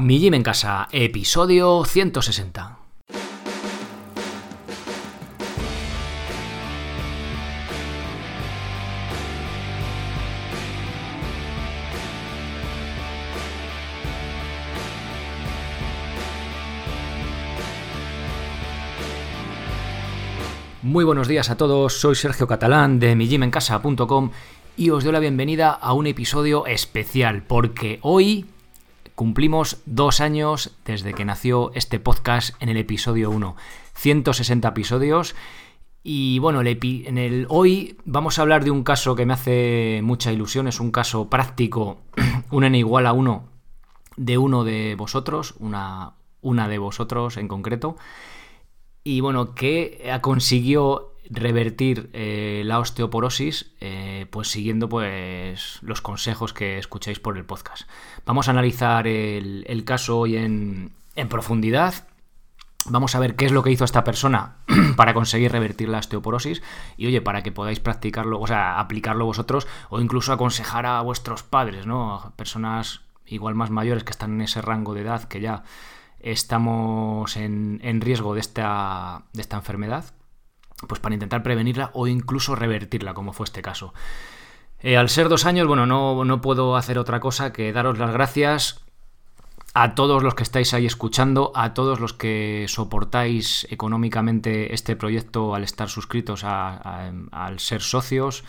Mi Gym en Casa, episodio 160. Muy buenos días a todos, soy Sergio Catalán de mijimencasa.com y os doy la bienvenida a un episodio especial porque hoy cumplimos dos años desde que nació este podcast en el episodio 1. 160 episodios. Y bueno, en el, hoy vamos a hablar de un caso que me hace mucha ilusión. Es un caso práctico, un n igual a 1 de uno de vosotros, una, una de vosotros en concreto. Y bueno, que consiguió revertir eh, la osteoporosis, eh, pues siguiendo pues los consejos que escucháis por el podcast. Vamos a analizar el, caso hoy en, profundidad. Vamos a ver qué es lo que hizo esta persona para conseguir revertir la osteoporosis y oye, para que podáis practicarlo, o sea, aplicarlo vosotros o incluso aconsejar a vuestros padres, ¿no? Personas igual más mayores que están en ese rango de edad que ya estamos en, en riesgo de esta, de esta enfermedad pues para intentar prevenirla o incluso revertirla, como fue este caso. Eh, al ser dos años, bueno, no, no puedo hacer otra cosa que daros las gracias a todos los que estáis ahí escuchando, a todos los que soportáis económicamente este proyecto al estar suscritos al ser socios.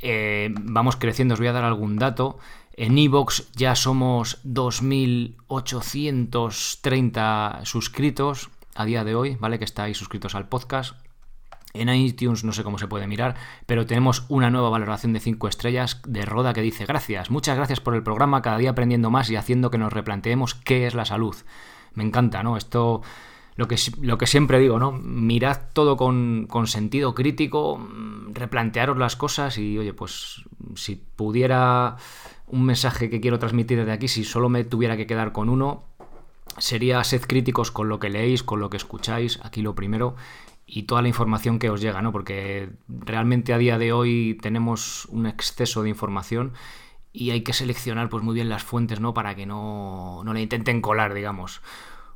Eh, vamos creciendo, os voy a dar algún dato. En Evox ya somos 2.830 suscritos a día de hoy, ¿vale? Que estáis suscritos al podcast. En iTunes no sé cómo se puede mirar, pero tenemos una nueva valoración de 5 estrellas de Roda que dice gracias, muchas gracias por el programa, cada día aprendiendo más y haciendo que nos replanteemos qué es la salud. Me encanta, ¿no? Esto, lo que, lo que siempre digo, ¿no? Mirad todo con, con sentido crítico, replantearos las cosas y, oye, pues si pudiera un mensaje que quiero transmitir desde aquí, si solo me tuviera que quedar con uno, sería sed críticos con lo que leéis, con lo que escucháis, aquí lo primero, y toda la información que os llega, ¿no? Porque realmente a día de hoy tenemos un exceso de información y hay que seleccionar pues muy bien las fuentes, ¿no? Para que no, no le intenten colar, digamos.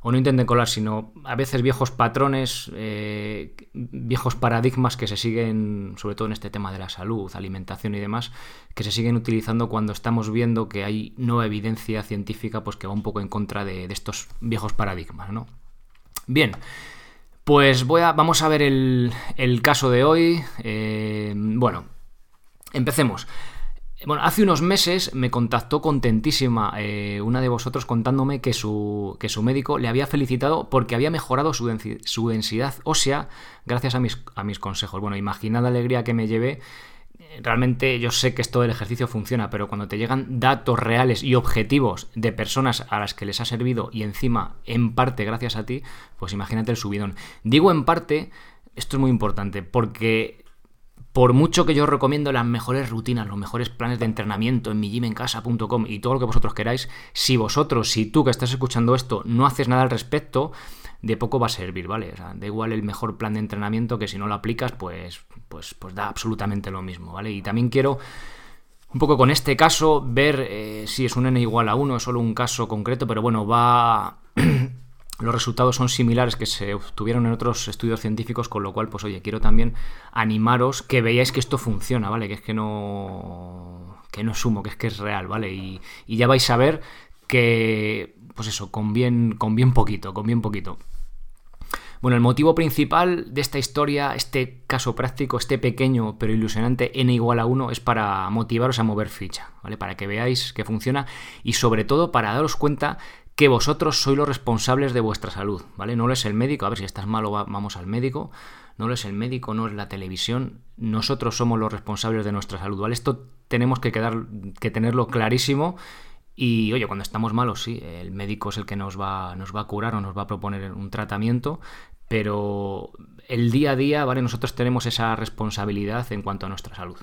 O no intenten colar, sino a veces viejos patrones, eh, viejos paradigmas que se siguen, sobre todo en este tema de la salud, alimentación y demás, que se siguen utilizando cuando estamos viendo que hay nueva evidencia científica pues que va un poco en contra de, de estos viejos paradigmas, ¿no? Bien, pues voy a, vamos a ver el, caso de hoy. Eh, bueno, empecemos. Bueno, hace unos meses me contactó contentísima eh, una de vosotros contándome que su, que su, médico le había felicitado porque había mejorado su, densidad ósea gracias a mis, a mis consejos. Bueno, imaginad la alegría que me llevé realmente yo sé que esto del ejercicio funciona, pero cuando te llegan datos reales y objetivos de personas a las que les ha servido y encima en parte gracias a ti, pues imagínate el subidón. Digo en parte, esto es muy importante, porque por mucho que yo recomiendo las mejores rutinas, los mejores planes de entrenamiento en mijimencasa.com y todo lo que vosotros queráis, si vosotros, si tú que estás escuchando esto no haces nada al respecto, de poco va a servir, ¿vale? O sea, da igual el mejor plan de entrenamiento que si no lo aplicas, pues, pues, pues da absolutamente lo mismo, ¿vale? Y también quiero un poco con este caso ver eh, si es un n igual a 1, es solo un caso concreto, pero bueno, va... los resultados son similares que se obtuvieron en otros estudios científicos, con lo cual, pues oye, quiero también animaros que veáis que esto funciona, ¿vale? Que es que no... que no sumo, que es que es real, ¿vale? Y, ya vais a ver que, pues eso, con con bien poquito, con bien poquito. Bueno, el motivo principal de esta historia, este caso práctico, este pequeño pero ilusionante n igual a 1 es para motivaros a mover ficha, ¿vale? Para que veáis que funciona y sobre todo para daros cuenta que vosotros sois los responsables de vuestra salud, ¿vale? No lo es el médico, a ver si estás malo vamos al médico, no lo es el médico, no es la televisión, nosotros somos los responsables de nuestra salud, ¿vale? Esto tenemos que, quedar, que tenerlo clarísimo y oye, cuando estamos malos, sí, el médico es el que nos va, nos va a curar o nos va a proponer un tratamiento, pero el día a día, ¿vale? Nosotros tenemos esa responsabilidad en cuanto a nuestra salud.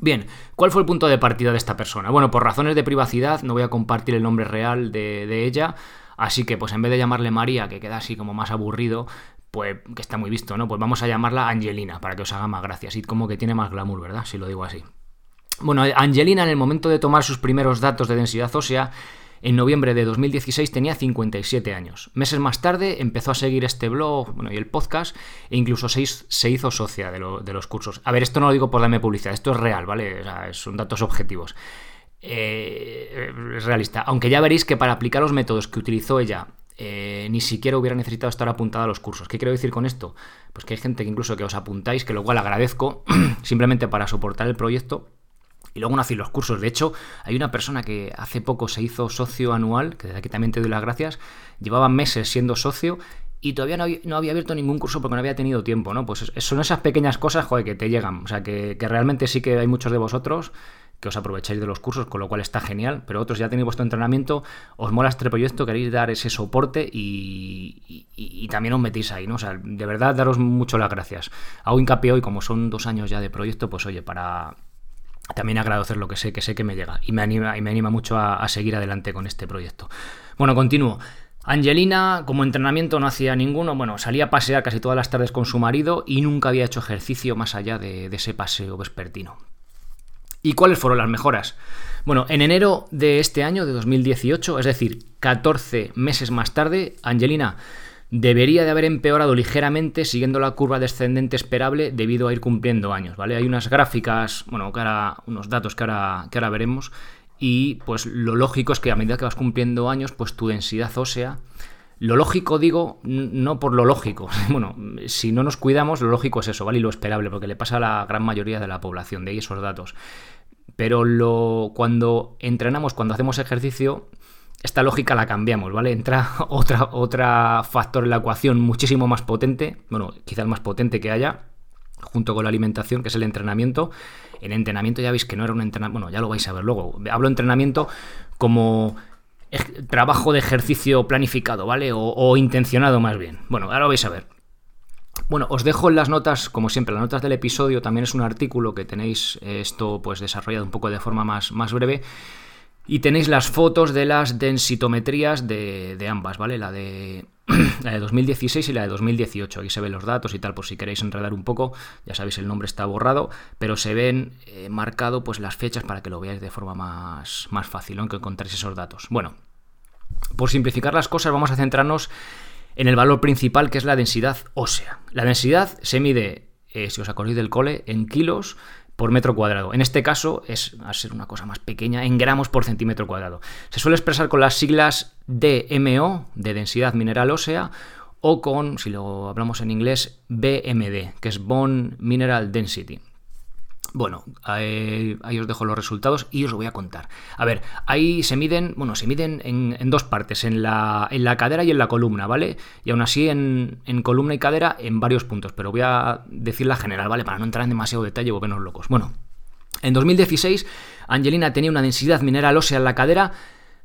Bien, ¿cuál fue el punto de partida de esta persona? Bueno, por razones de privacidad no voy a compartir el nombre real de, ella, así que pues en vez de llamarle María, que queda así como más aburrido, pues que está muy visto, ¿no? Pues vamos a llamarla Angelina, para que os haga más gracia, así como que tiene más glamour, ¿verdad? Si lo digo así. Bueno, Angelina en el momento de tomar sus primeros datos de densidad ósea en noviembre de 2016 tenía 57 años. Meses más tarde empezó a seguir este blog bueno, y el podcast e incluso se hizo, socia de, los cursos. A ver, esto no lo digo por darme publicidad, esto es real, ¿vale? son datos objetivos. Eh, es realista. Aunque ya veréis que para aplicar los métodos que utilizó ella eh, ni siquiera hubiera necesitado estar apuntada a los cursos. ¿Qué quiero decir con esto? Pues que hay gente que incluso que os apuntáis, que lo cual agradezco, simplemente para soportar el proyecto. Y luego no hacéis los cursos. De hecho, hay una persona que hace poco se hizo socio anual, que desde aquí también te doy las gracias, llevaba meses siendo socio y todavía no había, abierto ningún curso porque no había tenido tiempo, ¿no? Pues son esas pequeñas cosas, joder, que te llegan. O sea, que, que realmente sí que hay muchos de vosotros que os aprovecháis de los cursos, con lo cual está genial, pero otros ya tenéis vuestro entrenamiento, os mola este proyecto, queréis dar ese soporte y, también os metéis ahí, ¿no? O sea, de verdad, daros mucho las gracias. Hago hincapié hoy, como son dos años ya de proyecto, pues oye, para también agradecer lo que sé, que sé que me llega y me anima, y me anima mucho a, seguir adelante con este proyecto. Bueno, continúo. Angelina, como entrenamiento no hacía ninguno, bueno, salía a pasear casi todas las tardes con su marido y nunca había hecho ejercicio más allá de ese paseo vespertino. ¿Y cuáles fueron las mejoras? Bueno, en enero de este año, de 2018, es decir, 14 meses más tarde, Angelina debería de haber empeorado ligeramente siguiendo la curva descendente esperable debido a ir cumpliendo años, ¿vale? Hay unas gráficas, bueno, que ahora, unos datos que ahora, que ahora veremos y pues lo lógico es que a medida que vas cumpliendo años, pues tu densidad ósea lo lógico, digo, no por lo lógico. Bueno, si no nos cuidamos, lo lógico es eso, ¿vale? Y lo esperable, porque le pasa a la gran mayoría de la población, de ahí esos datos. Pero lo, cuando entrenamos, cuando hacemos ejercicio, esta lógica la cambiamos, ¿vale? Entra otra, otra factor en la ecuación muchísimo más potente, bueno, quizás el más potente que haya, junto con la alimentación, que es el entrenamiento. El entrenamiento ya veis que no era un entrenamiento, bueno, ya lo vais a ver luego. Hablo entrenamiento como trabajo de ejercicio planificado, ¿vale? O, o, intencionado más bien. Bueno, ahora lo vais a ver. Bueno, os dejo en las notas, como siempre, las notas del episodio también es un artículo que tenéis eh, esto pues desarrollado un poco de forma más, más breve. Y tenéis las fotos de las densitometrías de, ambas, ¿vale? La de, la de 2016 y la de 2018. Aquí se ven los datos y tal, por si queréis enredar un poco. Ya sabéis, el nombre está borrado, pero se ven eh, marcado pues las fechas para que lo veáis de forma más, más fácil, ¿no? que encontréis esos datos. Bueno, por simplificar las cosas, vamos a centrarnos en el valor principal que es la densidad ósea. La densidad se mide, eh, si os acordáis del cole, en kilos por metro cuadrado. En este caso es a ser una cosa más pequeña, en gramos por centímetro cuadrado. Se suele expresar con las siglas DMO, de densidad mineral ósea, o con, si lo hablamos en inglés, BMD, que es Bone Mineral Density. Bueno, ahí, os dejo los resultados y os lo voy a contar. A ver, ahí se miden, bueno, se miden en, dos partes, en la, en la, cadera y en la columna, ¿vale? Y aún así en, columna y cadera en varios puntos, pero voy a decir la general, ¿vale? Para no entrar en demasiado detalle o vernos locos. Bueno, en 2016 Angelina tenía una densidad mineral ósea en la cadera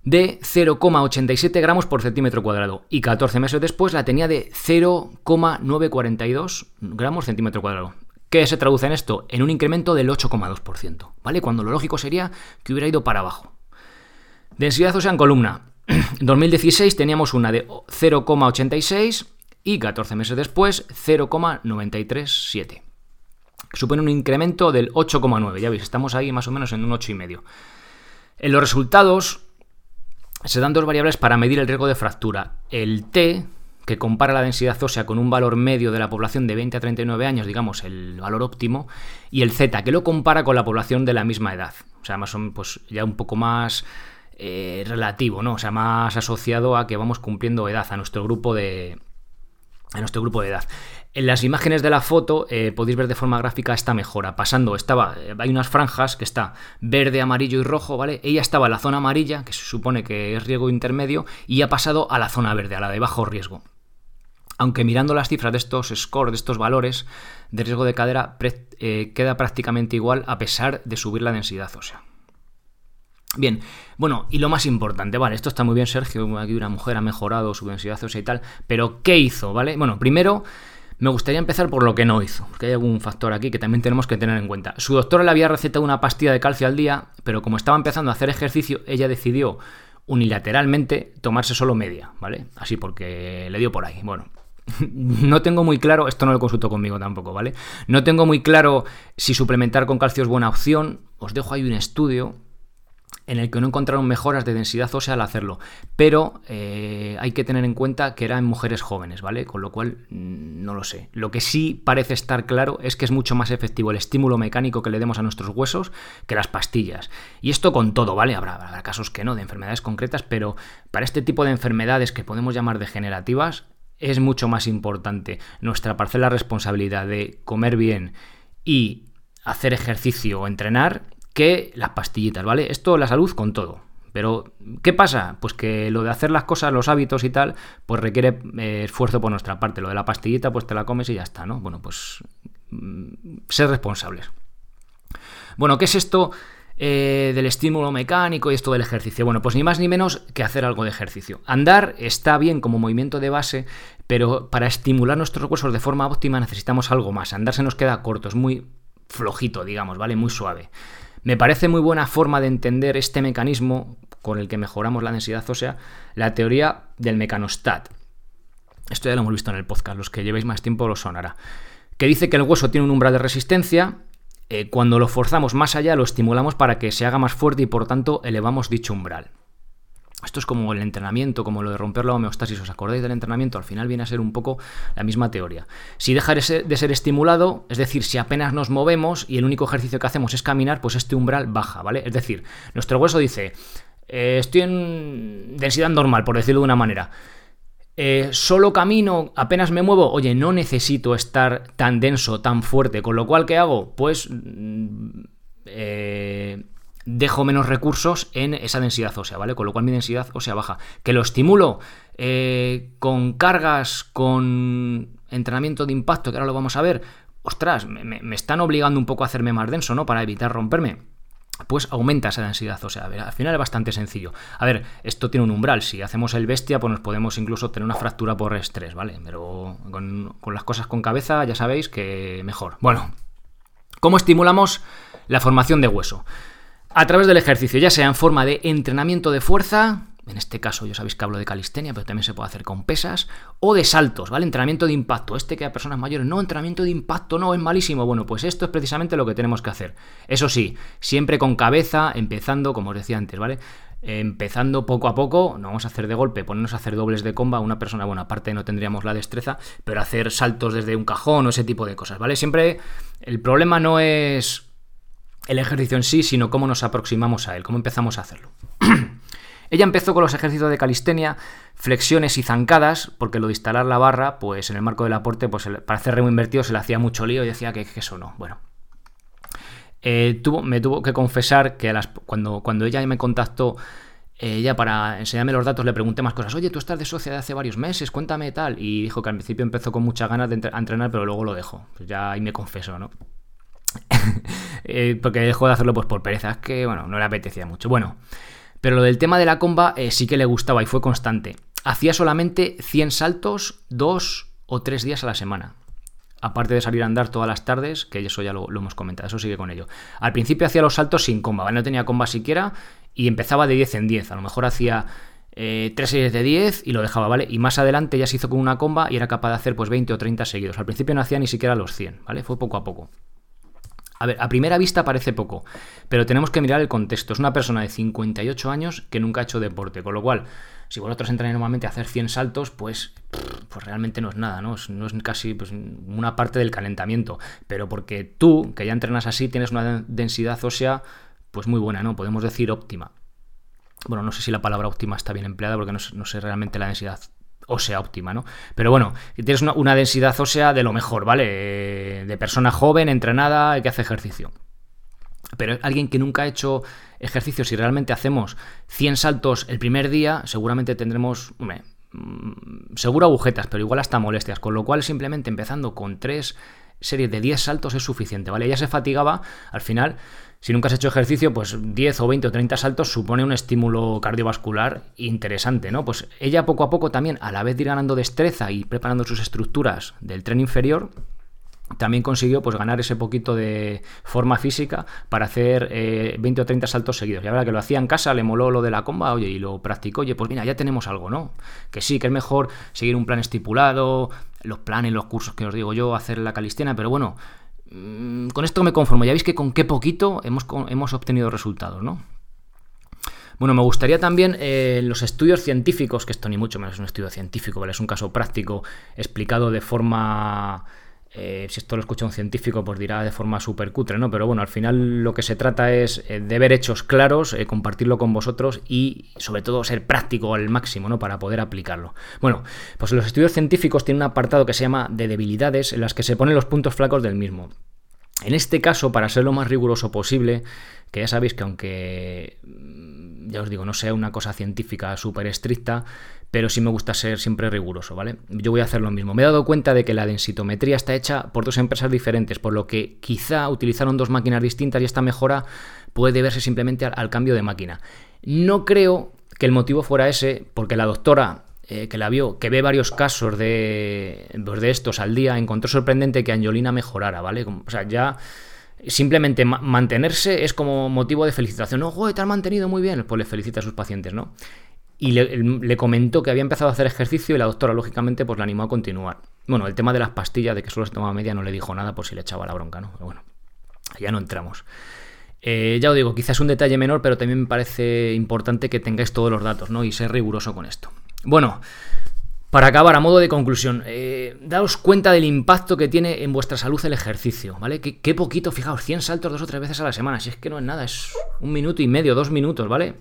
de 0,87 gramos por centímetro cuadrado y 14 meses después la tenía de 0,942 gramos centímetro cuadrado. ¿Qué se traduce en esto? En un incremento del 8,2%, ¿vale? Cuando lo lógico sería que hubiera ido para abajo. Densidad ósea en columna. En 2016 teníamos una de 0,86 y 14 meses después 0,937. Supone un incremento del 8,9. Ya veis, estamos ahí más o menos en un 8,5. En los resultados se dan dos variables para medir el riesgo de fractura. El T, que compara la densidad ósea con un valor medio de la población de 20 a 39 años, digamos, el valor óptimo, y el Z, que lo compara con la población de la misma edad. O sea, más pues ya un poco más eh, relativo, ¿no? O sea, más asociado a que vamos cumpliendo edad, a nuestro grupo de. a nuestro grupo de edad. En las imágenes de la foto eh, podéis ver de forma gráfica esta mejora. Pasando, estaba, eh, hay unas franjas que está verde, amarillo y rojo, ¿vale? Ella estaba en la zona amarilla, que se supone que es riesgo intermedio, y ha pasado a la zona verde, a la de bajo riesgo aunque mirando las cifras de estos scores, de estos valores de riesgo de cadera, eh, queda prácticamente igual a pesar de subir la densidad ósea. Bien, bueno, y lo más importante, vale, esto está muy bien, Sergio, aquí una mujer ha mejorado su densidad ósea y tal, pero ¿qué hizo? ¿Vale? Bueno, primero me gustaría empezar por lo que no hizo, porque hay algún factor aquí que también tenemos que tener en cuenta. Su doctora le había recetado una pastilla de calcio al día, pero como estaba empezando a hacer ejercicio, ella decidió unilateralmente tomarse solo media, ¿vale? Así porque le dio por ahí. Bueno, no tengo muy claro, esto no lo consulto conmigo tampoco, ¿vale? No tengo muy claro si suplementar con calcio es buena opción. Os dejo ahí un estudio en el que no encontraron mejoras de densidad ósea al hacerlo. Pero eh, hay que tener en cuenta que eran mujeres jóvenes, ¿vale? Con lo cual, mm, no lo sé. Lo que sí parece estar claro es que es mucho más efectivo el estímulo mecánico que le demos a nuestros huesos que las pastillas. Y esto con todo, ¿vale? Habrá, habrá casos que no, de enfermedades concretas, pero para este tipo de enfermedades que podemos llamar degenerativas, es mucho más importante nuestra parcela responsabilidad de comer bien y hacer ejercicio o entrenar que las pastillitas, ¿vale? Esto la salud con todo. Pero, ¿qué pasa? Pues que lo de hacer las cosas, los hábitos y tal, pues requiere eh, esfuerzo por nuestra parte. Lo de la pastillita, pues te la comes y ya está, ¿no? Bueno, pues mm, ser responsables. Bueno, ¿qué es esto eh, del estímulo mecánico y esto del ejercicio? Bueno, pues ni más ni menos que hacer algo de ejercicio. Andar está bien como movimiento de base, pero para estimular nuestros huesos de forma óptima necesitamos algo más. Andar se nos queda corto, es muy flojito, digamos, ¿vale? Muy suave. Me parece muy buena forma de entender este mecanismo con el que mejoramos la densidad ósea, la teoría del mecanostat. Esto ya lo hemos visto en el podcast, los que llevéis más tiempo lo sonará. Que dice que el hueso tiene un umbral de resistencia, eh, cuando lo forzamos más allá lo estimulamos para que se haga más fuerte y por tanto elevamos dicho umbral. Esto es como el entrenamiento, como lo de romper la homeostasis. ¿Os acordáis del entrenamiento? Al final viene a ser un poco la misma teoría. Si deja de ser, estimulado, es decir, si apenas nos movemos y el único ejercicio que hacemos es caminar, pues este umbral baja, ¿vale? Es decir, nuestro hueso dice, eh, estoy en densidad normal, por decirlo de una manera. Eh, solo camino, apenas me muevo, oye, no necesito estar tan denso, tan fuerte, con lo cual, ¿qué hago? Pues... Mm, eh, dejo menos recursos en esa densidad ósea, ¿vale? Con lo cual mi densidad ósea baja. Que lo estimulo eh, con cargas, con entrenamiento de impacto, que ahora lo vamos a ver. Ostras, me, están obligando un poco a hacerme más denso, ¿no? Para evitar romperme pues aumenta esa densidad ósea. A ver, al final es bastante sencillo. A ver, esto tiene un umbral. Si hacemos el bestia, pues nos podemos incluso tener una fractura por estrés, ¿vale? Pero con, con las cosas con cabeza ya sabéis que mejor. Bueno, ¿cómo estimulamos la formación de hueso? a través del ejercicio, ya sea en forma de entrenamiento de fuerza, en este caso yo sabéis que hablo de calistenia, pero también se puede hacer con pesas, o de saltos, ¿vale? Entrenamiento de impacto. Este que a personas mayores, no, entrenamiento de impacto, no, es malísimo. Bueno, pues esto es precisamente lo que tenemos que hacer. Eso sí, siempre con cabeza, empezando, como os decía antes, ¿vale? empezando poco a poco, no vamos a hacer de golpe, ponernos a hacer dobles de comba, una persona, bueno, aparte no tendríamos la destreza, pero hacer saltos desde un cajón o ese tipo de cosas, ¿vale? Siempre el problema no es el ejercicio en sí, sino cómo nos aproximamos a él, cómo empezamos a hacerlo. Ella empezó con los ejercicios de calistenia, flexiones y zancadas, porque lo de instalar la barra, pues en el marco del aporte, pues para hacer remo invertido se le hacía mucho lío y decía que, eso no. Bueno, eh, tuvo, me tuvo que confesar que cuando, cuando ella me contactó, ella para enseñarme los datos le pregunté más cosas. Oye, tú estás de socia de hace varios meses, cuéntame tal. Y dijo que al principio empezó con muchas ganas de entrenar, pero luego lo dejó. Pues ya ahí me confesó, ¿no? Eh, porque dejó de hacerlo pues por pereza, es que bueno, no le apetecía mucho. Bueno, pero lo del tema de la comba eh, sí que le gustaba y fue constante. Hacía solamente 100 saltos dos o tres días a la semana. Aparte de salir a andar todas las tardes, que eso ya lo, hemos comentado, eso sigue con ello. Al principio hacía los saltos sin comba, no tenía comba siquiera y empezaba de 10 en 10. A lo mejor hacía eh, tres series de 10 y lo dejaba, ¿vale? Y más adelante ya se hizo con una comba y era capaz de hacer pues 20 o 30 seguidos. Al principio no hacía ni siquiera los 100, ¿vale? Fue poco a poco. A ver, a primera vista parece poco, pero tenemos que mirar el contexto. Es una persona de 58 años que nunca ha hecho deporte, con lo cual, si vosotros entráis normalmente a hacer 100 saltos, pues, pues realmente no es nada, ¿no? no es casi pues, una parte del calentamiento. Pero porque tú, que ya entrenas así, tienes una densidad ósea pues muy buena, ¿no? Podemos decir óptima. Bueno, no sé si la palabra óptima está bien empleada porque no sé realmente la densidad ósea óptima, ¿no? Pero bueno, tienes una, densidad ósea de lo mejor, ¿vale? Eh, de persona joven, entrenada, que hace ejercicio. Pero alguien que nunca ha hecho ejercicio, si realmente hacemos 100 saltos el primer día, seguramente tendremos, hombre, mm, seguro agujetas, pero igual hasta molestias. Con lo cual, simplemente empezando con 3 serie de 10 saltos es suficiente, ¿vale? Ella se fatigaba, al final, si nunca has hecho ejercicio, pues 10 o 20 o 30 saltos supone un estímulo cardiovascular interesante, ¿no? Pues ella poco a poco también, a la vez de ir ganando destreza y preparando sus estructuras del tren inferior, también consiguió pues, ganar ese poquito de forma física para hacer eh, 20 o 30 saltos seguidos. Ya verdad que lo hacía en casa, le moló lo de la comba, oye, y lo practicó, oye, pues mira, ya tenemos algo, ¿no? Que sí, que es mejor seguir un plan estipulado, los planes, los cursos que os digo yo, hacer la calistenia, pero bueno, Mm, con esto me conformo. Ya veis que con qué poquito hemos, hemos obtenido resultados, ¿no? Bueno, me gustaría también eh, los estudios científicos, que esto ni mucho menos es un estudio científico, ¿vale? Es un caso práctico explicado de forma eh, si esto lo escucha un científico, pues dirá de forma súper cutre, ¿no? Pero bueno, al final lo que se trata es eh, de ver hechos claros, eh, compartirlo con vosotros y sobre todo ser práctico al máximo, ¿no? Para poder aplicarlo. Bueno, pues los estudios científicos tienen un apartado que se llama de debilidades en las que se ponen los puntos flacos del mismo. En este caso, para ser lo más riguroso posible, que ya sabéis que aunque, mm, ya os digo, no sea una cosa científica súper estricta, pero sí me gusta ser siempre riguroso, ¿vale? Yo voy a hacer lo mismo. Me he dado cuenta de que la densitometría está hecha por dos empresas diferentes, por lo que quizá utilizaron dos máquinas distintas y esta mejora puede deberse simplemente al, cambio de máquina. No creo que el motivo fuera ese, porque la doctora eh, que la vio, que ve varios casos de, pues de estos al día, encontró sorprendente que Angelina mejorara, ¿vale? O sea, ya simplemente mantenerse es como motivo de felicitación. No, joder, te han mantenido muy bien. Pues le felicita a sus pacientes, ¿no? Y le, comentó que había empezado a hacer ejercicio y la doctora, lógicamente, pues la animó a continuar. Bueno, el tema de las pastillas, de que solo se tomaba media, no le dijo nada por si le echaba la bronca, ¿no? Pero bueno, ya no entramos. Eh, ya os digo, quizás un detalle menor, pero también me parece importante que tengáis todos los datos, ¿no? Y ser riguroso con esto. Bueno, para acabar, a modo de conclusión, eh, daos cuenta del impacto que tiene en vuestra salud el ejercicio, ¿vale? Qué, poquito, fijaos, 100 saltos dos o tres veces a la semana, si es que no es nada, es un minuto y medio, dos minutos, ¿vale?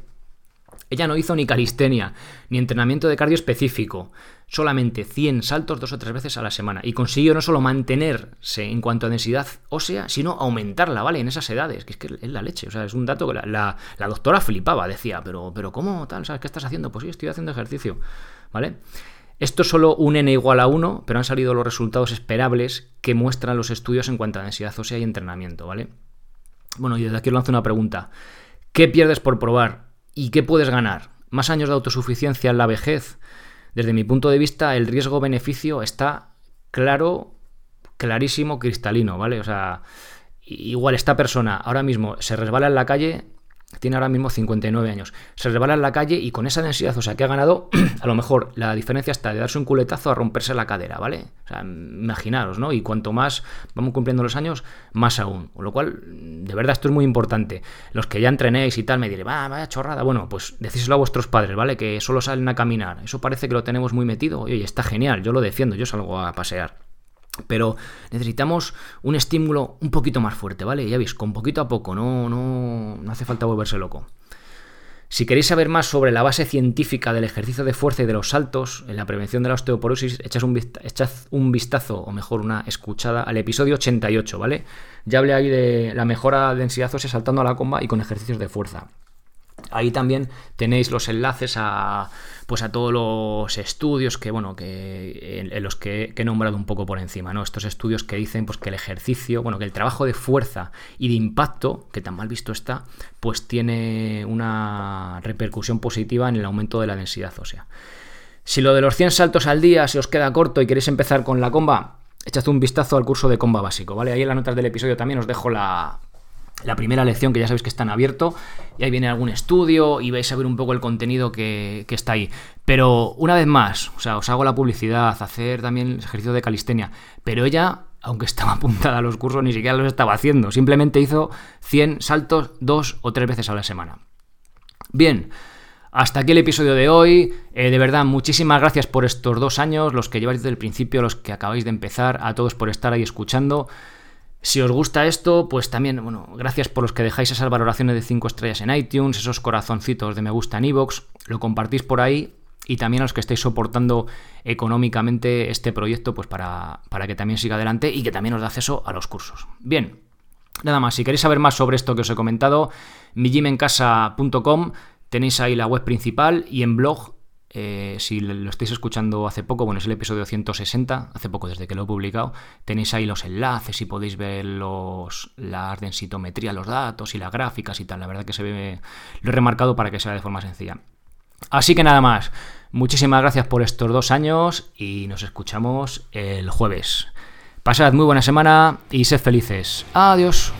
Ella no hizo ni calistenia, ni entrenamiento de cardio específico, solamente 100 saltos dos o tres veces a la semana. Y consiguió no solo mantenerse en cuanto a densidad ósea, sino aumentarla, ¿vale? En esas edades, que es que es la leche. O sea, es un dato que la, doctora flipaba, decía, pero, pero ¿cómo tal? ¿Sabes qué estás haciendo? Pues sí, estoy haciendo ejercicio, ¿vale? Esto es solo un n igual a 1, pero han salido los resultados esperables que muestran los estudios en cuanto a densidad ósea y entrenamiento, ¿vale? Bueno, y desde aquí lanzo una pregunta. ¿Qué pierdes por probar ¿Y qué puedes ganar? ¿Más años de autosuficiencia en la vejez? Desde mi punto de vista, el riesgo-beneficio está claro, clarísimo, cristalino, ¿vale? O sea, igual esta persona ahora mismo se resbala en la calle tiene ahora mismo 59 años. Se resbala en la calle y con esa densidad, o sea, que ha ganado, a lo mejor la diferencia está de darse un culetazo a romperse la cadera, ¿vale? O sea, imaginaros, ¿no? Y cuanto más vamos cumpliendo los años, más aún. Con lo cual, de verdad, esto es muy importante. Los que ya entrenéis y tal, me diré, va, vaya chorrada. Bueno, pues decíselo a vuestros padres, ¿vale? Que solo salen a caminar. Eso parece que lo tenemos muy metido. Oye, está genial, yo lo defiendo, yo salgo a pasear. Pero necesitamos un estímulo un poquito más fuerte, ¿vale? Ya veis, con poquito a poco, no, no, no hace falta volverse loco. Si queréis saber más sobre la base científica del ejercicio de fuerza y de los saltos en la prevención de la osteoporosis, echad un, un vistazo, o mejor una escuchada, al episodio 88, ¿vale? Ya hablé ahí de la mejora de densidad ósea saltando a la comba y con ejercicios de fuerza. Ahí también tenéis los enlaces a, pues a todos los estudios que, bueno, que en, los que, he nombrado un poco por encima, ¿no? Estos estudios que dicen pues, que el ejercicio, bueno, que el trabajo de fuerza y de impacto, que tan mal visto está, pues tiene una repercusión positiva en el aumento de la densidad ósea. Si lo de los 100 saltos al día se os queda corto y queréis empezar con la comba, echad un vistazo al curso de comba básico, ¿vale? Ahí en las notas del episodio también os dejo la, la primera lección que ya sabéis que está en abierto y ahí viene algún estudio y vais a ver un poco el contenido que, está ahí. Pero una vez más, o sea, os hago la publicidad, hacer también ejercicio de calistenia, pero ella, aunque estaba apuntada a los cursos, ni siquiera los estaba haciendo, simplemente hizo 100 saltos dos o tres veces a la semana. Bien, hasta aquí el episodio de hoy. Eh, de verdad, muchísimas gracias por estos dos años, los que lleváis desde el principio, los que acabáis de empezar, a todos por estar ahí escuchando. Si os gusta esto, pues también, bueno, gracias por los que dejáis esas valoraciones de 5 estrellas en iTunes, esos corazoncitos de me gusta en iVoox, lo compartís por ahí y también a los que estáis soportando económicamente este proyecto, pues para, para que también siga adelante y que también os dé acceso a los cursos. Bien, nada más, si queréis saber más sobre esto que os he comentado, mijimencasa.com tenéis ahí la web principal y en blog eh, si lo estáis escuchando hace poco, bueno, es el episodio 160, hace poco desde que lo he publicado, tenéis ahí los enlaces y podéis ver los, las densitometría, los datos y las gráficas y tal. La verdad que se ve, lo he remarcado para que sea de forma sencilla. Así que nada más, muchísimas gracias por estos dos años y nos escuchamos el jueves. Pasad muy buena semana y sed felices. Adiós.